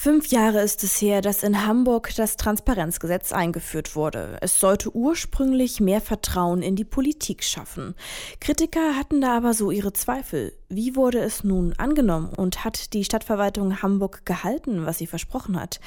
Fünf Jahre ist es her, dass in Hamburg das Transparenzgesetz eingeführt wurde. Es sollte ursprünglich mehr Vertrauen in die Politik schaffen. Kritiker hatten da aber so ihre Zweifel. Wie wurde es nun angenommen und hat die Stadtverwaltung Hamburg gehalten, was sie versprochen hat?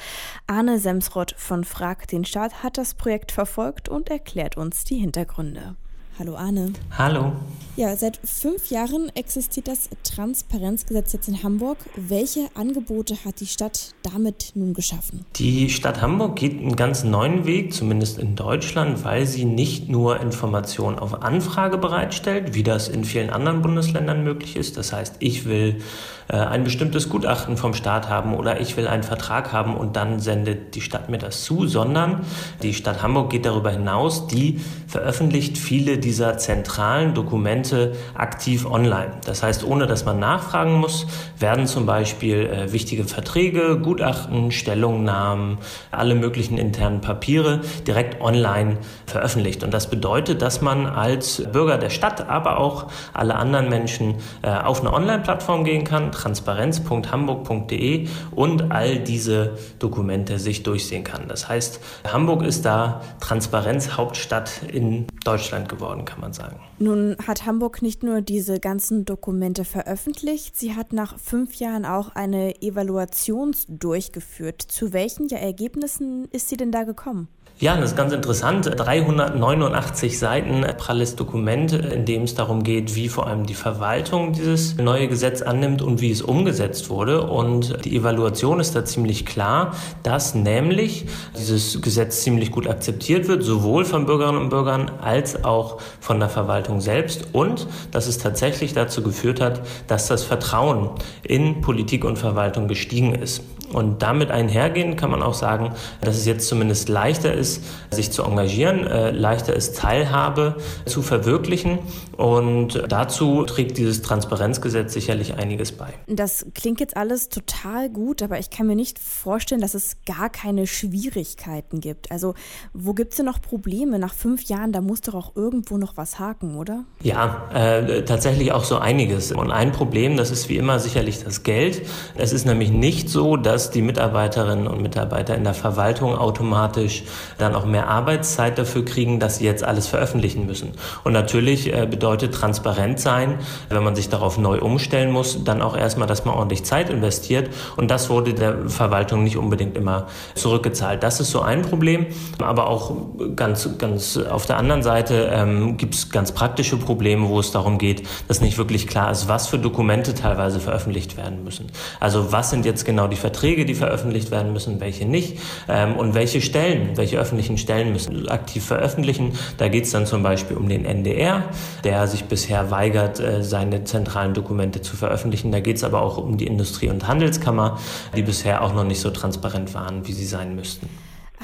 Arne Semsrott von Frag den Staat hat das Projekt verfolgt und erklärt uns die Hintergründe. Hallo Arne. Hallo. Ja, seit fünf Jahren existiert das Transparenzgesetz jetzt in Hamburg. Welche Angebote hat die Stadt damit nun geschaffen? Die Stadt Hamburg geht einen ganz neuen Weg, zumindest in Deutschland, weil sie nicht nur Informationen auf Anfrage bereitstellt, wie das in vielen anderen Bundesländern möglich ist. Das heißt, ich will äh, ein bestimmtes Gutachten vom Staat haben oder ich will einen Vertrag haben und dann sendet die Stadt mir das zu, sondern die Stadt Hamburg geht darüber hinaus, die veröffentlicht viele dieser zentralen Dokumente aktiv online. Das heißt, ohne dass man nachfragen muss, werden zum Beispiel äh, wichtige Verträge, Gutachten, Stellungnahmen, alle möglichen internen Papiere direkt online veröffentlicht. Und das bedeutet, dass man als Bürger der Stadt, aber auch alle anderen Menschen äh, auf eine Online-Plattform gehen kann, transparenz.hamburg.de und all diese Dokumente sich durchsehen kann. Das heißt, Hamburg ist da Transparenzhauptstadt in Deutschland geworden, kann man sagen. Nun hat Hamburg nicht nur diese ganzen Dokumente veröffentlicht, sie hat nach fünf Jahren auch eine Evaluation durchgeführt. Zu welchen Ergebnissen ist sie denn da gekommen? Ja, das ist ganz interessant. 389 Seiten pralles Dokument, in dem es darum geht, wie vor allem die Verwaltung dieses neue Gesetz annimmt und wie es umgesetzt wurde. Und die Evaluation ist da ziemlich klar, dass nämlich dieses Gesetz ziemlich gut akzeptiert wird, sowohl von Bürgerinnen und Bürgern als auch von der Verwaltung selbst und dass es tatsächlich dazu geführt hat, dass das Vertrauen in Politik und Verwaltung gestiegen ist. Und damit einhergehend kann man auch sagen, dass es jetzt zumindest leichter ist, sich zu engagieren, äh, leichter ist, Teilhabe zu verwirklichen. Und dazu trägt dieses Transparenzgesetz sicherlich einiges bei. Das klingt jetzt alles total gut, aber ich kann mir nicht vorstellen, dass es gar keine Schwierigkeiten gibt. Also wo gibt es denn noch Probleme? Nach fünf Jahren, da muss doch auch irgendwo noch was haken, oder? Ja, äh, tatsächlich auch so einiges. Und ein Problem, das ist wie immer sicherlich das Geld. Es ist nämlich nicht so, dass dass die Mitarbeiterinnen und Mitarbeiter in der Verwaltung automatisch dann auch mehr Arbeitszeit dafür kriegen, dass sie jetzt alles veröffentlichen müssen. Und natürlich äh, bedeutet transparent sein, wenn man sich darauf neu umstellen muss, dann auch erstmal, dass man ordentlich Zeit investiert. Und das wurde der Verwaltung nicht unbedingt immer zurückgezahlt. Das ist so ein Problem. Aber auch ganz, ganz auf der anderen Seite ähm, gibt es ganz praktische Probleme, wo es darum geht, dass nicht wirklich klar ist, was für Dokumente teilweise veröffentlicht werden müssen. Also was sind jetzt genau die Verträge, Verträge, die veröffentlicht werden müssen, welche nicht ähm, und welche Stellen, welche öffentlichen Stellen müssen aktiv veröffentlichen. Da geht es dann zum Beispiel um den NDR, der sich bisher weigert, äh, seine zentralen Dokumente zu veröffentlichen. Da geht es aber auch um die Industrie- und Handelskammer, die bisher auch noch nicht so transparent waren, wie sie sein müssten.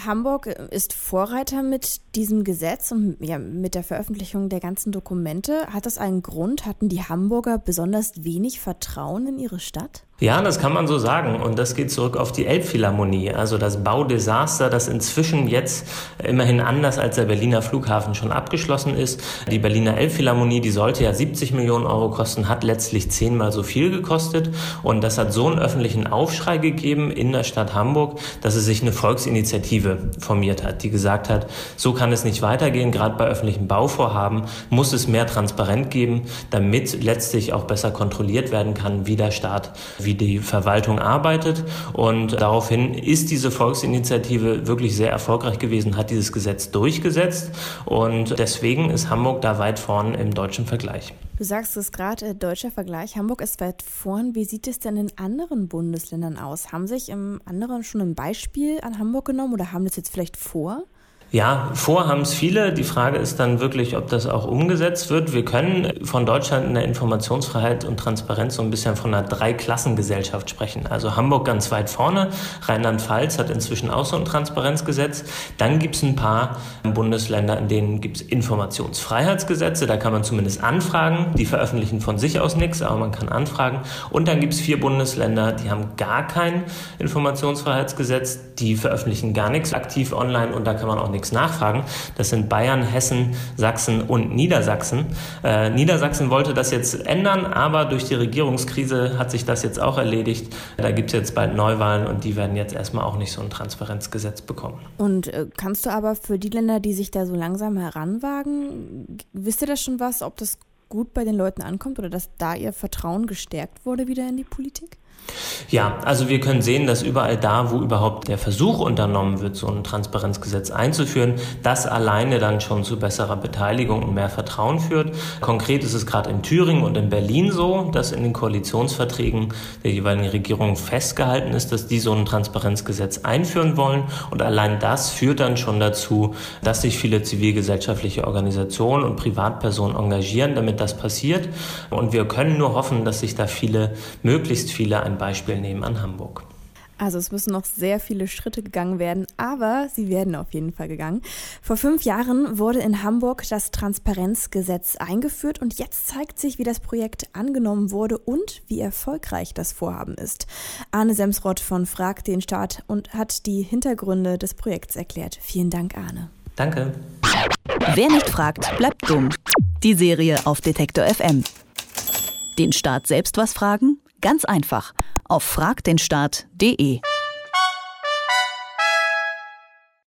Hamburg ist Vorreiter mit diesem Gesetz und ja, mit der Veröffentlichung der ganzen Dokumente. Hat das einen Grund? Hatten die Hamburger besonders wenig Vertrauen in ihre Stadt? Ja, das kann man so sagen. Und das geht zurück auf die Elbphilharmonie, also das Baudesaster, das inzwischen jetzt immerhin anders als der Berliner Flughafen schon abgeschlossen ist. Die Berliner Elbphilharmonie, die sollte ja 70 Millionen Euro kosten, hat letztlich zehnmal so viel gekostet. Und das hat so einen öffentlichen Aufschrei gegeben in der Stadt Hamburg, dass es sich eine Volksinitiative formiert hat, die gesagt hat, so kann es nicht weitergehen. Gerade bei öffentlichen Bauvorhaben muss es mehr Transparenz geben, damit letztlich auch besser kontrolliert werden kann, wie der Staat wie die Verwaltung arbeitet. Und daraufhin ist diese Volksinitiative wirklich sehr erfolgreich gewesen, hat dieses Gesetz durchgesetzt. Und deswegen ist Hamburg da weit vorn im deutschen Vergleich. Du sagst es gerade, äh, deutscher Vergleich. Hamburg ist weit vorn. Wie sieht es denn in anderen Bundesländern aus? Haben sich im anderen schon ein Beispiel an Hamburg genommen oder haben das jetzt vielleicht vor? Ja, vor haben es viele. Die Frage ist dann wirklich, ob das auch umgesetzt wird. Wir können von Deutschland in der Informationsfreiheit und Transparenz so ein bisschen von einer Dreiklassengesellschaft sprechen. Also Hamburg ganz weit vorne, Rheinland-Pfalz hat inzwischen auch so ein Transparenzgesetz. Dann gibt es ein paar Bundesländer, in denen gibt es Informationsfreiheitsgesetze. Da kann man zumindest anfragen. Die veröffentlichen von sich aus nichts, aber man kann anfragen. Und dann gibt es vier Bundesländer, die haben gar kein Informationsfreiheitsgesetz. Die veröffentlichen gar nichts aktiv online und da kann man auch nichts nichts nachfragen. Das sind Bayern, Hessen, Sachsen und Niedersachsen. Äh, Niedersachsen wollte das jetzt ändern, aber durch die Regierungskrise hat sich das jetzt auch erledigt. Da gibt es jetzt bald Neuwahlen und die werden jetzt erstmal auch nicht so ein Transparenzgesetz bekommen. Und äh, kannst du aber für die Länder, die sich da so langsam heranwagen, wisst ihr das schon was, ob das gut bei den Leuten ankommt oder dass da ihr Vertrauen gestärkt wurde wieder in die Politik? Ja, also wir können sehen, dass überall da, wo überhaupt der Versuch unternommen wird, so ein Transparenzgesetz einzuführen, das alleine dann schon zu besserer Beteiligung und mehr Vertrauen führt. Konkret ist es gerade in Thüringen und in Berlin so, dass in den Koalitionsverträgen der jeweiligen Regierung festgehalten ist, dass die so ein Transparenzgesetz einführen wollen. Und allein das führt dann schon dazu, dass sich viele zivilgesellschaftliche Organisationen und Privatpersonen engagieren, damit das passiert. Und wir können nur hoffen, dass sich da viele, möglichst viele ein Beispiel nehmen an Hamburg. Also es müssen noch sehr viele Schritte gegangen werden, aber sie werden auf jeden Fall gegangen. Vor fünf Jahren wurde in Hamburg das Transparenzgesetz eingeführt und jetzt zeigt sich, wie das Projekt angenommen wurde und wie erfolgreich das Vorhaben ist. Arne Semsrott von Frag den Staat und hat die Hintergründe des Projekts erklärt. Vielen Dank, Arne. Danke. Wer nicht fragt, bleibt dumm. Die Serie auf Detektor FM. Den Staat selbst was fragen? Ganz einfach. Auf fragdenstaat.de.